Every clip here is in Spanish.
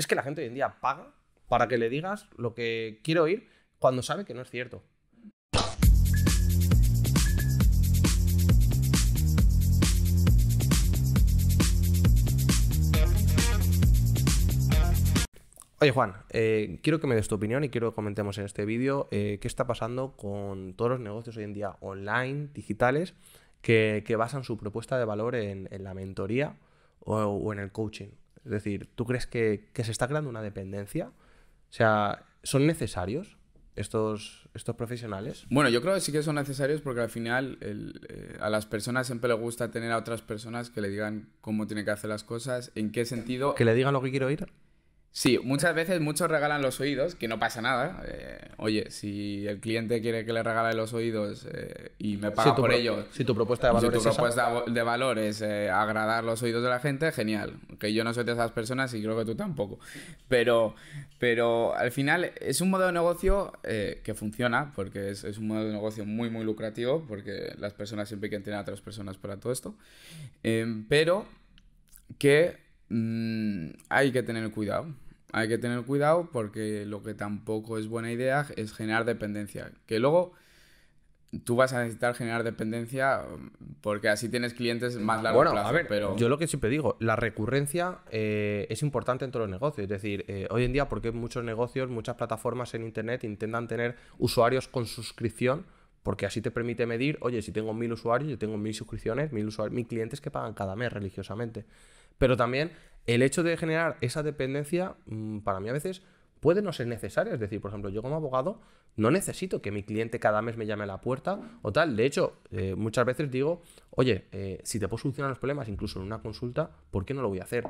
Es que la gente hoy en día paga para que le digas lo que quiere oír cuando sabe que no es cierto. Oye Juan, eh, quiero que me des tu opinión y quiero que comentemos en este vídeo eh, qué está pasando con todos los negocios hoy en día online, digitales, que, basan su propuesta de valor en, la mentoría o, en el coaching. Es decir, ¿tú crees que, se está creando una dependencia? O sea, ¿son necesarios estos, estos profesionales? Bueno, yo creo que sí que son necesarios porque al final eh, a las personas siempre les gusta tener a otras personas que le digan cómo tiene que hacer las cosas, en qué sentido. Que le digan lo que quiero oír. Sí, muchas veces muchos regalan los oídos, que no pasa nada. Eh, oye, si el cliente quiere que le regale los oídos eh, y me paga por ello. Si tu propuesta de valor si tu propuesta de valor es eh, agradar los oídos de la gente, genial. Que yo no soy de esas personas y creo que tú tampoco. Pero, pero al final es un modo de negocio que funciona, porque es, es, un modo de negocio muy, muy lucrativo, porque las personas siempre quieren tener a otras personas para todo esto. pero que Mm, hay que tener cuidado. Hay que tener cuidado porque lo que tampoco es buena idea es generar dependencia. Que luego tú vas a necesitar generar dependencia porque así tienes clientes más largo bueno, A ver, pero... yo lo que siempre digo, la recurrencia eh, es importante en todos los negocios. Es decir, eh, hoy en día, porque muchos negocios, muchas plataformas en Internet intentan tener usuarios con suscripción, porque así te permite medir, oye, si tengo mil usuarios, yo tengo mil suscripciones, mil, usuarios, mil clientes que pagan cada mes religiosamente. Pero también el hecho de generar esa dependencia, mm, para mí a veces puede no ser necesario. Es decir, por ejemplo, yo como abogado no necesito que mi cliente cada mes me llame a la puerta o tal. De hecho, eh, muchas veces digo, oye, eh, si te puedo solucionar los problemas incluso en una consulta, ¿por qué no lo voy a hacer?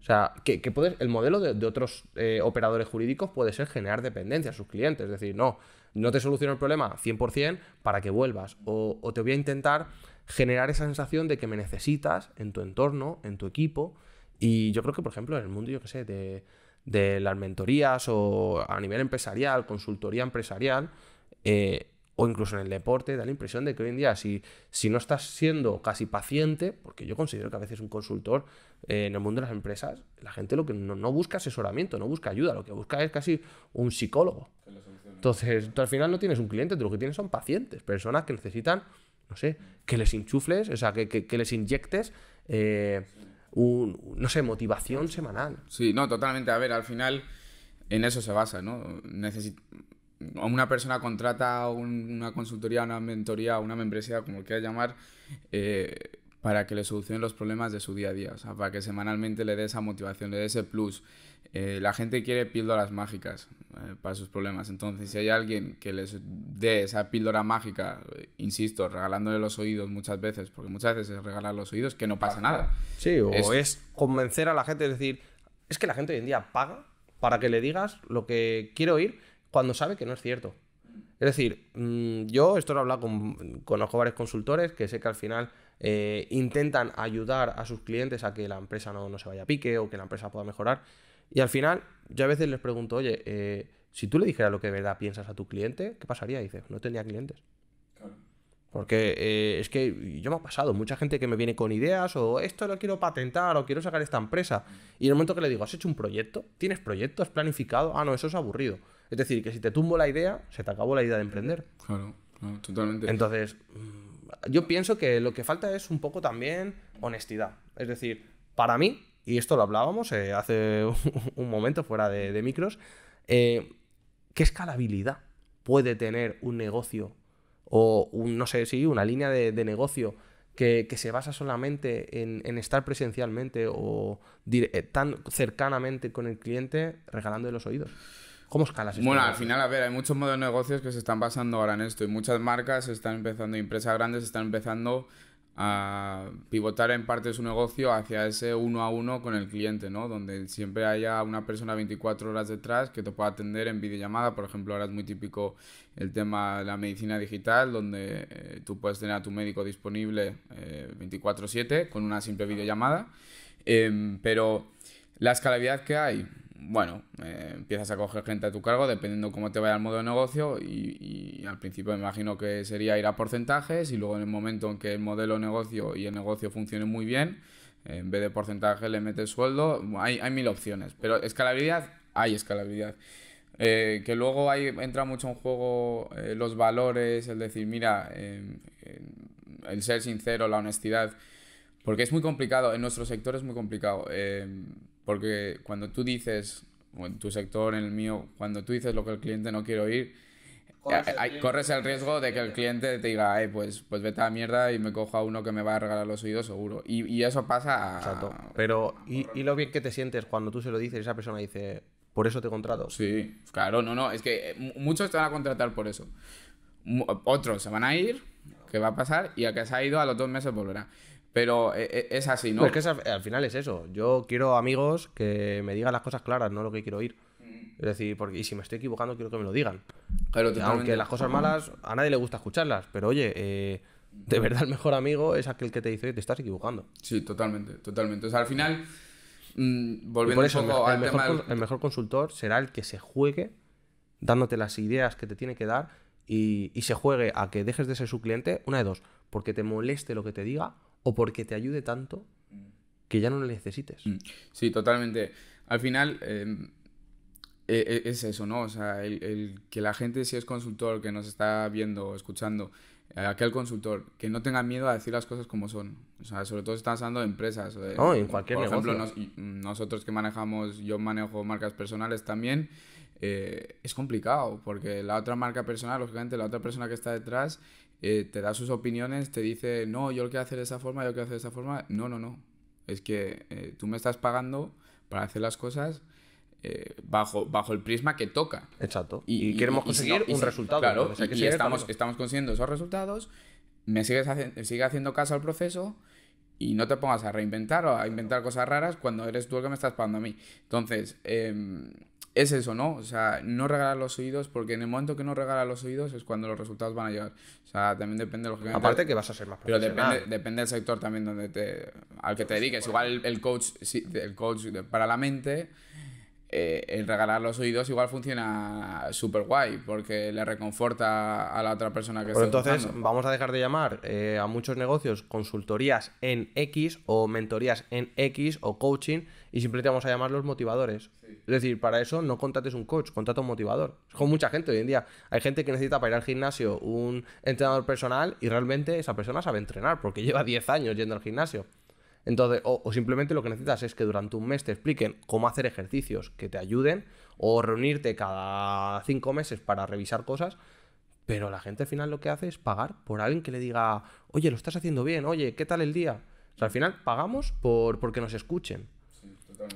O sea, que, el modelo de, otros eh, operadores jurídicos puede ser generar dependencia a sus clientes. Es decir, no, no te soluciono el problema 100% para que vuelvas. o te voy a intentar generar esa sensación de que me necesitas en tu entorno, en tu equipo. Y yo creo que, por ejemplo, en el mundo, yo qué sé, de, de, las mentorías o a nivel empresarial, consultoría empresarial, eh, o incluso en el deporte, da la impresión de que hoy en día, si, si no estás siendo casi paciente, porque yo considero que a veces un consultor eh, en el mundo de las empresas, la gente lo que no, no, busca asesoramiento, no busca ayuda, lo que busca es casi un psicólogo. Entonces, tú al final no tienes un cliente, tú lo que tienes son pacientes, personas que necesitan no sé, que les enchufles, o sea, que, les inyectes, eh, un, no sé, motivación semanal. Sí, no, totalmente. A ver, al final en eso se basa, ¿no? Una persona contrata una consultoría, una mentoría, una membresía, como quieras llamar, eh, para que le solucione los problemas de su día a día, o sea, para que semanalmente le dé esa motivación, le dé ese plus. Eh, la gente quiere píldoras mágicas eh, para sus problemas, entonces si hay alguien que les dé esa píldora mágica, insisto, regalándole los oídos muchas veces, porque muchas veces es regalar los oídos que no pasa nada. Sí, o es, convencer a la gente, es decir, es que la gente hoy en día paga para que le digas lo que quiere oír cuando sabe que no es cierto. Es decir, mm, yo esto lo he hablado con, conozco varios consultores que sé que al final eh, intentan ayudar a sus clientes a que la empresa no, se vaya a pique o que la empresa pueda mejorar. Y al final, yo a veces les pregunto, oye, eh, si tú le dijeras lo que de verdad piensas a tu cliente, ¿qué pasaría? Y dice, no tendría clientes. Porque eh, es que yo me ha pasado, mucha gente que me viene con ideas o esto lo quiero patentar o quiero sacar esta empresa. Y en el momento que le digo, ¿has hecho un proyecto? ¿Tienes proyecto? ¿Has planificado? Ah, no, eso es aburrido. Es decir, que si te tumbo la idea, se te acabó la idea de emprender. Claro, totalmente. Entonces, yo pienso que lo que falta es un poco también honestidad. Es decir, para mí, y esto lo hablábamos eh, hace un momento fuera de, micros, eh, ¿qué escalabilidad puede tener un negocio o un, no sé, sí, una línea de, negocio que, se basa solamente en, estar presencialmente o eh, tan cercanamente con el cliente regalando los oídos? ¿Cómo escalas esto? Bueno, al final, a ver, hay muchos modelos de negocios que se están basando ahora en esto y muchas marcas están empezando, empresas grandes están empezando a pivotar en parte de su negocio hacia ese uno a uno con el cliente, ¿no? Donde siempre haya una persona 24 horas detrás que te pueda atender en videollamada. Por ejemplo, ahora es muy típico el tema de la medicina digital, donde eh, tú puedes tener a tu médico disponible 24/7 eh, con una simple videollamada. Em, pero la escalabilidad que hay, bueno, eh, empiezas a coger gente a tu cargo dependiendo cómo te vaya el modo de negocio y, al principio me imagino que sería ir a porcentajes y luego en el momento en que el modelo de negocio y el negocio funcione muy bien, En vez de porcentaje le metes sueldo, hay, hay mil opciones. Pero escalabilidad, hay escalabilidad. Eh, que luego ahí entra mucho en juego eh, los valores, el decir, mira, em, em, el ser sincero, la honestidad. Porque es muy complicado, en nuestro sector es muy complicado. Porque cuando tú dices, o en tu sector, en el mío, cuando tú dices lo que el cliente no quiere oír, Corres eh, el hay- riesgo corres el riesgo de que el cliente te diga, "Ay, pues, pues vete a la mierda y me cojo a uno que me va a regalar los oídos seguro. Y, y eso pasa a... Exacto. Pero, ¿y, y lo bien que te sientes cuando tú se lo dices y esa persona dice, por eso te contrato? Sí, claro, no, no, es que eh, mu- muchos te van a contratar por eso. Otros se van a ir, ¿qué va a pasar? Y el que se ha ido a los dos meses volverá. Pero eh, eh, es así, ¿no? Pues es que al, al final es eso. Yo quiero amigos que me digan las cosas claras, no lo que quiero oír. Es decir, porque, y si me estoy equivocando, quiero que me lo digan. Claro, Aunque las cosas malas a nadie le gusta escucharlas, pero oye, eh, de verdad el mejor amigo es aquel que te dice, te estás equivocando. Sí, totalmente, totalmente. O sea, al final, mm, volviendo eso un poco el al mejor, tema del- con- el mejor consultor será el que se juegue dándote las ideas que te tiene que dar y, y se juegue a que dejes de ser su cliente, una de dos, porque te moleste lo que te diga o porque te ayude tanto que ya no lo necesites. Mm, Sí, totalmente. Al final eh, e- e- es eso, ¿no? O sea, el, el que la gente, si es consultor, que nos está viendo o escuchando, eh, aquel consultor, que no tenga miedo a decir las cosas como son. O sea, sobre todo si estás hablando de empresas. o de- No, en cualquier Por ejemplo, nos- nosotros que manejamos, yo manejo marcas personales también, eh, es complicado, porque la otra marca personal, lógicamente, la otra persona que está detrás, eh, te da sus opiniones, te dice, no, yo lo quiero hacer de esa forma, yo lo quiero hacer de esa forma. No, no, no. Es que eh, tú me estás pagando para hacer las cosas eh, bajo, bajo el prisma que toca. Exacto. Y, queremos y conseguir y un resultado. Claro, entonces que y, estamos, estamos consiguiendo esos resultados, me sigues haci- sigue haciendo caso al proceso y no te pongas a reinventar o a inventar cosas raras cuando eres tú el que me estás pagando a mí. Entonces, em, es eso, ¿no? O sea, no regalar los oídos porque en el momento que no regalas los oídos es cuando los resultados van a llegar. O sea, también depende, lógicamente... Aparte que vas a ser más Pero profesional. depende, depende del sector también donde te, al que te dediques. Igual el, el coach, sí, el coach de- para la mente, eh, el regalar los oídos igual funciona súper guay porque le reconforta a la otra persona que está entonces vamos a dejar de llamar eh, a muchos negocios consultorías en X o mentorías en X o coaching y simplemente vamos a llamarlos motivadores. Es decir, para eso no contrates un coach, contrata un motivador. Es con mucha gente hoy en día. Hay gente que necesita para ir al gimnasio un entrenador personal y realmente esa persona sabe entrenar porque lleva 10 años yendo al gimnasio. Entonces, o, o simplemente lo que necesitas es que durante un mes te expliquen cómo hacer ejercicios que te ayuden o reunirte cada cinco meses para revisar cosas pero la gente al final lo que hace es pagar por alguien que le diga, oye, lo estás haciendo bien, oye, ¿qué tal el día? O sea, al final pagamos por porque nos escuchen.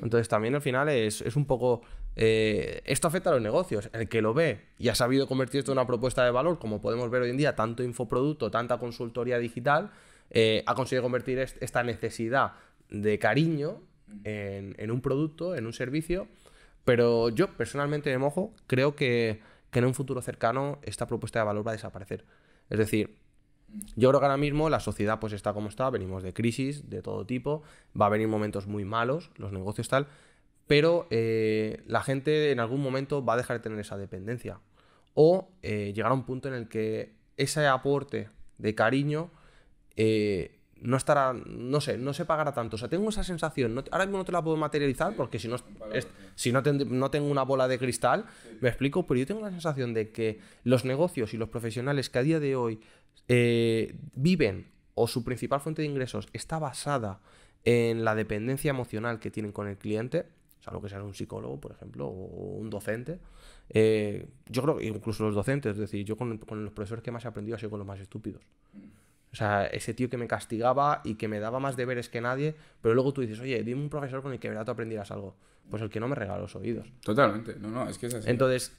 Entonces también al final es, es un poco... eh, esto afecta a los negocios. El que lo ve y ha sabido convertir esto en una propuesta de valor, como podemos ver hoy en día, tanto infoproducto, tanta consultoría digital, eh, ha conseguido convertir est- esta necesidad de cariño en, en un producto, en un servicio. Pero yo personalmente me mojo, creo que, que en un futuro cercano esta propuesta de valor va a desaparecer. Es decir, yo creo que ahora mismo la sociedad pues está como está, venimos de crisis de todo tipo, va a venir momentos muy malos, los negocios tal, pero eh, la gente en algún momento va a dejar de tener esa dependencia. O eh, llegará un punto en el que ese aporte de cariño eh, no estará, no sé, no se pagará tanto. O sea, tengo esa sensación, no- ahora mismo no te la puedo materializar porque si no, es- si no, no tengo una bola de cristal, me explico, pero yo tengo la sensación de que los negocios y los profesionales que a día de hoy eh, viven o su principal fuente de ingresos está basada en la dependencia emocional que tienen con el cliente, o sea, lo que sea un psicólogo, por ejemplo, o un docente, eh, yo creo que incluso los docentes, es decir, yo con, con los profesores que más he aprendido ha sido con los más estúpidos. O sea, ese tío que me castigaba y que me daba más deberes que nadie, pero luego tú dices, oye, dime un profesor con el que de verdad tú aprendieras algo. Pues el que no me regala los oídos. Totalmente, no, no, es que es así. Entonces,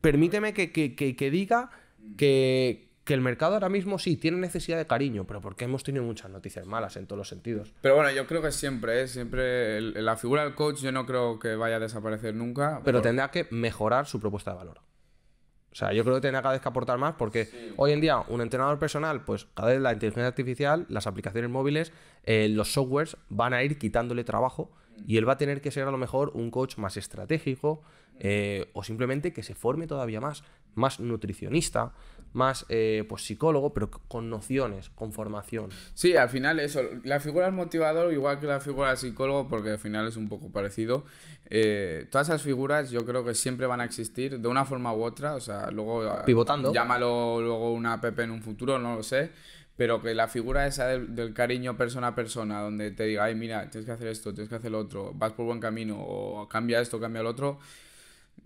permíteme que, que- que- que diga que, que el mercado ahora mismo sí tiene necesidad de cariño, pero porque hemos tenido muchas noticias malas en todos los sentidos. Pero bueno, yo creo que siempre, ¿eh? siempre el- la figura del coach yo no creo que vaya a desaparecer nunca. Pero por- tendrá que mejorar su propuesta de valor. O sea, yo creo que tendrá cada vez que aportar más porque hoy en día un entrenador personal, pues cada vez la inteligencia artificial, las aplicaciones móviles eh, los softwares van a ir quitándole trabajo y él va a tener que ser a lo mejor un coach más estratégico eh, o simplemente que se forme todavía más, más nutricionista, más eh, pues psicólogo, pero con nociones, con formación. Sí, al final eso, la figura del motivador igual que la figura del psicólogo, porque al final es un poco parecido. Eh, todas esas figuras yo creo que siempre van a existir de una forma u otra, o sea, luego... Pivotando. Llámalo luego una app en un futuro, no lo sé pero que la figura esa del, cariño persona a persona, donde te diga, ay, mira, tienes que hacer esto, tienes que hacer lo otro, vas por buen camino, o cambia esto, cambia lo otro,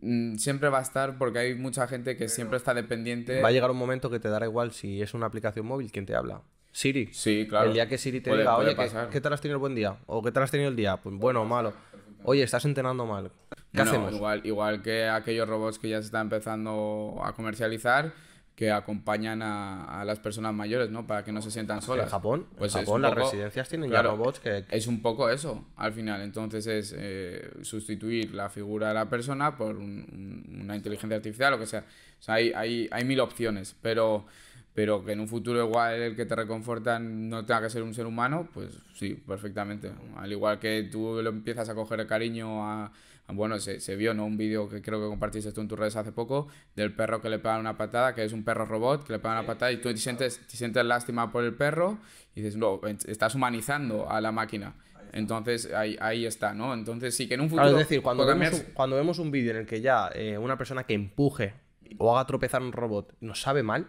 mm, siempre va a estar porque hay mucha gente que siempre está dependiente. Va a llegar un momento que te dará igual si es una aplicación móvil, ¿quién te habla? Siri. Sí, claro. El día que Siri te diga, oye, ¿qué, tal has tenido el buen día? ¿O qué tal has tenido el día? Pues bueno o malo. Oye, estás entrenando mal. ¿Qué hacemos? Igual, igual que aquellos robots que ya se están empezando a comercializar que acompañan a, las personas mayores, ¿no? Para que no se sientan solas. En Japón, pues en Japón las residencias tienen ya robots que... Es un poco eso, al final. Entonces es eh, sustituir la figura de la persona por una inteligencia artificial, o que sea. O sea, hay, hay, hay mil opciones, pero pero que en un futuro igual el que te reconforta no tenga que ser un ser humano, pues sí, perfectamente. Al igual que tú lo empiezas a coger cariño a, bueno, se, se, vio, ¿no? Un vídeo que creo que compartiste tú en tus redes hace poco, del perro que le pega una patada, que es un perro robot, que le pega una patada y tú te sientes, te sientes lástima por el perro y dices, no, estás humanizando a la máquina. Entonces ahí, ahí está, ¿no? Entonces sí que en un futuro... es decir, cuando vemos, un, cuando vemos un vídeo en el que ya eh, una persona que empuje o haga tropezar un robot nos sabe mal,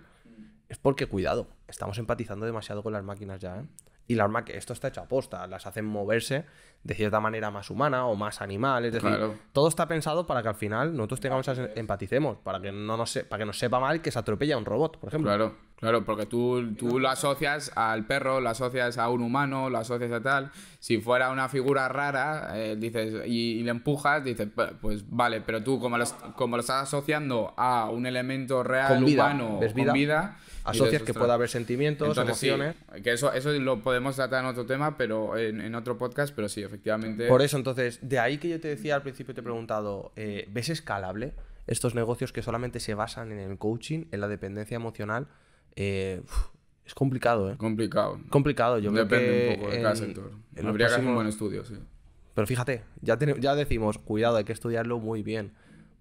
es porque, cuidado, estamos empatizando demasiado con las máquinas ya, ¿eh? Y las máquinas, esto está hecho a posta, las hacen moverse de cierta manera más humana o más animal. Es decir, todo está pensado para que al final nosotros tengamos empaticemos, para que no nos, para que nos sepa mal que se atropella un robot, por ejemplo. Claro, claro, porque tú, tú lo asocias al perro, lo asocias a un humano, lo asocias a tal. Si fuera una figura rara, eh, dices, y, le empujas, dices, pues vale, pero tú como lo, como lo estás asociando a un elemento real, humano, con vida asocias que pueda haber sentimientos, emociones. que eso, eso lo podemos tratar en otro tema, pero en, otro podcast, pero sí, efectivamente. Por eso, entonces, de ahí que yo te decía al principio, te he preguntado, eh, ¿ves escalable estos negocios que solamente se basan en el coaching, en la dependencia emocional? Eh, es complicado, ¿eh? Complicado. Complicado, yo Depende creo que un poco de cada sector. Habría que hacer un buen estudio, sí. Pero fíjate, ya, ya decimos, cuidado, hay que estudiarlo muy bien.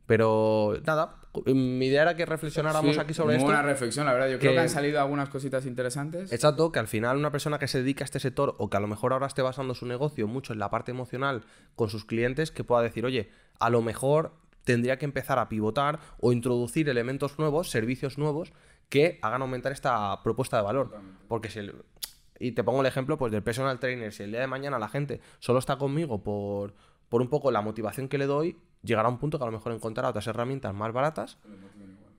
Pero nada, mi idea era que reflexionáramos aquí sobre esto. Una reflexión, la verdad. Yo creo que han salido algunas cositas interesantes. Exacto, que al final una persona que se dedica a este sector o que a lo mejor ahora esté basando su negocio mucho en la parte emocional con sus clientes, que pueda decir, oye, a lo mejor tendría que empezar a pivotar o introducir elementos nuevos, servicios nuevos que hagan aumentar esta propuesta de valor. Porque si y te pongo el ejemplo pues del personal trainer, si el día de mañana la gente solo está conmigo por, por un poco la motivación que le doy, llegará un punto que a lo mejor encontrará otras herramientas más baratas.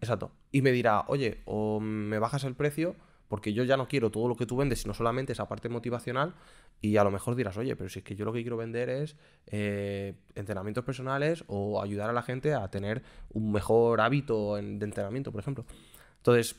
Exacto. Y me dirá, oye, o me bajas el precio porque yo ya no quiero todo lo que tú vendes, sino solamente esa parte motivacional. Y a lo mejor dirás, oye, pero si es que yo lo que quiero vender es eh, entrenamientos personales o ayudar a la gente a tener un mejor hábito de entrenamiento, por ejemplo. Entonces,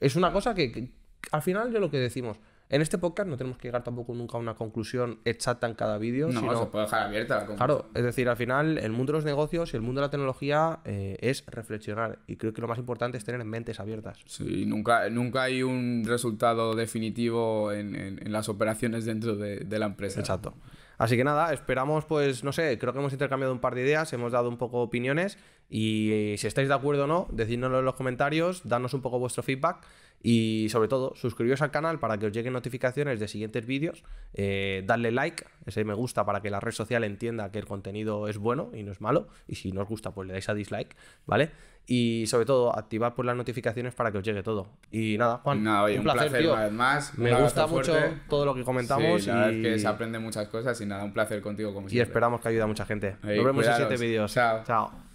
es una cosa que al final yo lo que decimos, en este podcast no tenemos que llegar tampoco nunca a una conclusión exacta en cada vídeo. No, sino... se puede dejar abierta la Claro, es decir, al final el mundo de los negocios y el mundo de la tecnología eh, es reflexionar y creo que lo más importante es tener mentes abiertas. Sí, nunca, nunca hay un resultado definitivo en, las operaciones dentro de, de la empresa. Exacto. Así que nada, esperamos, pues, no sé, creo que hemos intercambiado un par de ideas, hemos dado un poco opiniones y si estáis de acuerdo o no, decidnoslo en los comentarios, danos un poco vuestro feedback y sobre todo, suscribiros al canal para que os lleguen notificaciones de siguientes vídeos, eh, darle like, ese me gusta para que la red social entienda que el contenido es bueno y no es malo, y si no os gusta, pues le dais a dislike, ¿vale? Y sobre todo, activar pues, las notificaciones para que os llegue todo. Y nada, Juan, un, placer, tío. Una vez más. Me gusta mucho todo lo que comentamos. Sí, la y... que se aprende muchas cosas y nada, un placer contigo como Y esperamos que ayude a mucha gente. Nos vemos en siguientes vídeos. Chao. Chao.